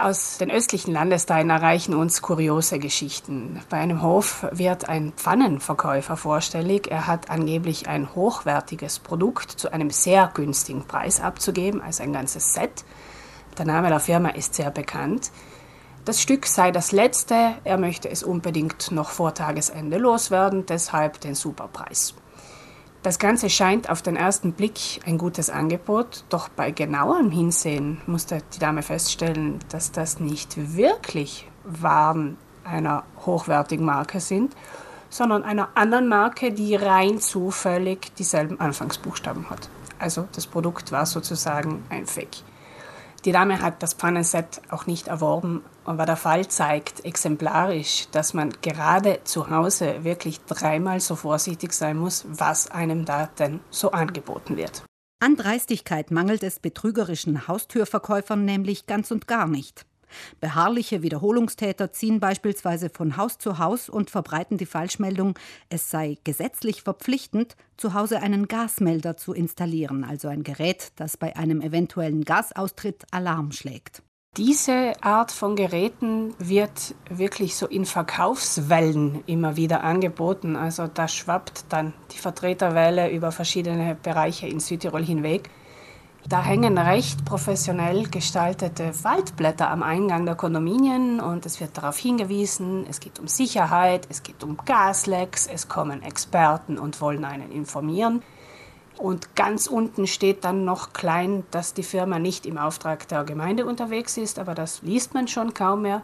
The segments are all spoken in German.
Aus den östlichen Landesteilen erreichen uns kuriose Geschichten. Bei einem Hof wird ein Pfannenverkäufer vorstellig. Er hat angeblich ein hochwertiges Produkt zu einem sehr günstigen Preis abzugeben, also ein ganzes Set. Der Name der Firma ist sehr bekannt. Das Stück sei das letzte, er möchte es unbedingt noch vor Tagesende loswerden, deshalb den Superpreis. Das Ganze scheint auf den ersten Blick ein gutes Angebot, doch bei genauerem Hinsehen musste die Dame feststellen, dass das nicht wirklich Waren einer hochwertigen Marke sind, sondern einer anderen Marke, die rein zufällig dieselben Anfangsbuchstaben hat. Also das Produkt war sozusagen ein Fake. Die Dame hat das Pfannenset auch nicht erworben, aber der Fall zeigt exemplarisch, dass man gerade zu Hause wirklich dreimal so vorsichtig sein muss, was einem da denn so angeboten wird. An Dreistigkeit mangelt es betrügerischen Haustürverkäufern nämlich ganz und gar nicht. Beharrliche Wiederholungstäter ziehen beispielsweise von Haus zu Haus und verbreiten die Falschmeldung, es sei gesetzlich verpflichtend, zu Hause einen Gasmelder zu installieren, also ein Gerät, das bei einem eventuellen Gasaustritt Alarm schlägt. Diese Art von Geräten wird wirklich so in Verkaufswellen immer wieder angeboten. Also da schwappt dann die Vertreterwelle über verschiedene Bereiche in Südtirol hinweg. Da hängen recht professionell gestaltete Waldblätter am Eingang der Kondominien und es wird darauf hingewiesen, es geht um Sicherheit, es geht um Gaslecks, es kommen Experten und wollen einen informieren. Und ganz unten steht dann noch klein, dass die Firma nicht im Auftrag der Gemeinde unterwegs ist, aber das liest man schon kaum mehr.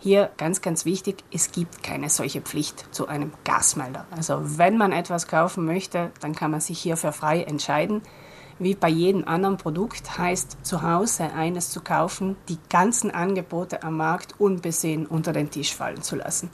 Hier ganz, ganz wichtig, es gibt keine solche Pflicht zu einem Gasmelder. Also wenn man etwas kaufen möchte, dann kann man sich hierfür frei entscheiden wie bei jedem anderen Produkt heißt zu Hause eines zu kaufen, die ganzen Angebote am Markt unbesehen unter den Tisch fallen zu lassen.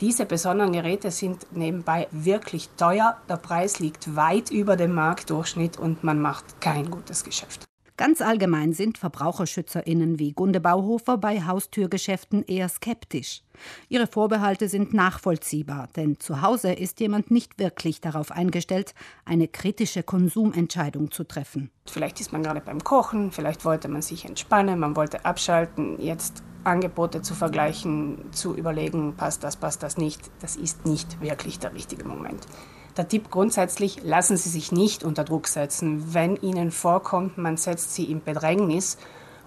Diese besonderen Geräte sind nebenbei wirklich teuer. Der Preis liegt weit über dem Marktdurchschnitt und man macht kein gutes Geschäft. Ganz allgemein sind VerbraucherschützerInnen wie Gunde Bauhofer bei Haustürgeschäften eher skeptisch. Ihre Vorbehalte sind nachvollziehbar, denn zu Hause ist jemand nicht wirklich darauf eingestellt, eine kritische Konsumentscheidung zu treffen. Vielleicht ist man gerade beim Kochen, vielleicht wollte man sich entspannen, man wollte abschalten, jetzt Angebote zu vergleichen, zu überlegen, passt das, passt das nicht, das ist nicht wirklich der richtige Moment. Der Tipp grundsätzlich, lassen Sie sich nicht unter Druck setzen. Wenn Ihnen vorkommt, man setzt Sie in Bedrängnis,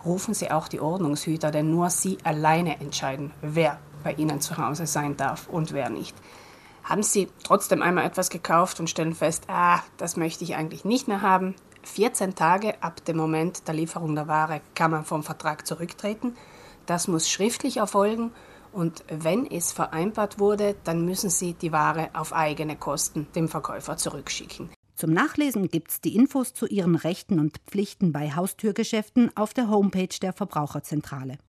rufen Sie auch die Ordnungshüter, denn nur Sie alleine entscheiden, wer bei Ihnen zu Hause sein darf und wer nicht. Haben Sie trotzdem einmal etwas gekauft und stellen fest, ah, das möchte ich eigentlich nicht mehr haben, 14 Tage ab dem Moment der Lieferung der Ware kann man vom Vertrag zurücktreten. Das muss schriftlich erfolgen und wenn es vereinbart wurde, dann müssen Sie die Ware auf eigene Kosten dem Verkäufer zurückschicken. Zum Nachlesen gibt es die Infos zu Ihren Rechten und Pflichten bei Haustürgeschäften auf der Homepage der Verbraucherzentrale.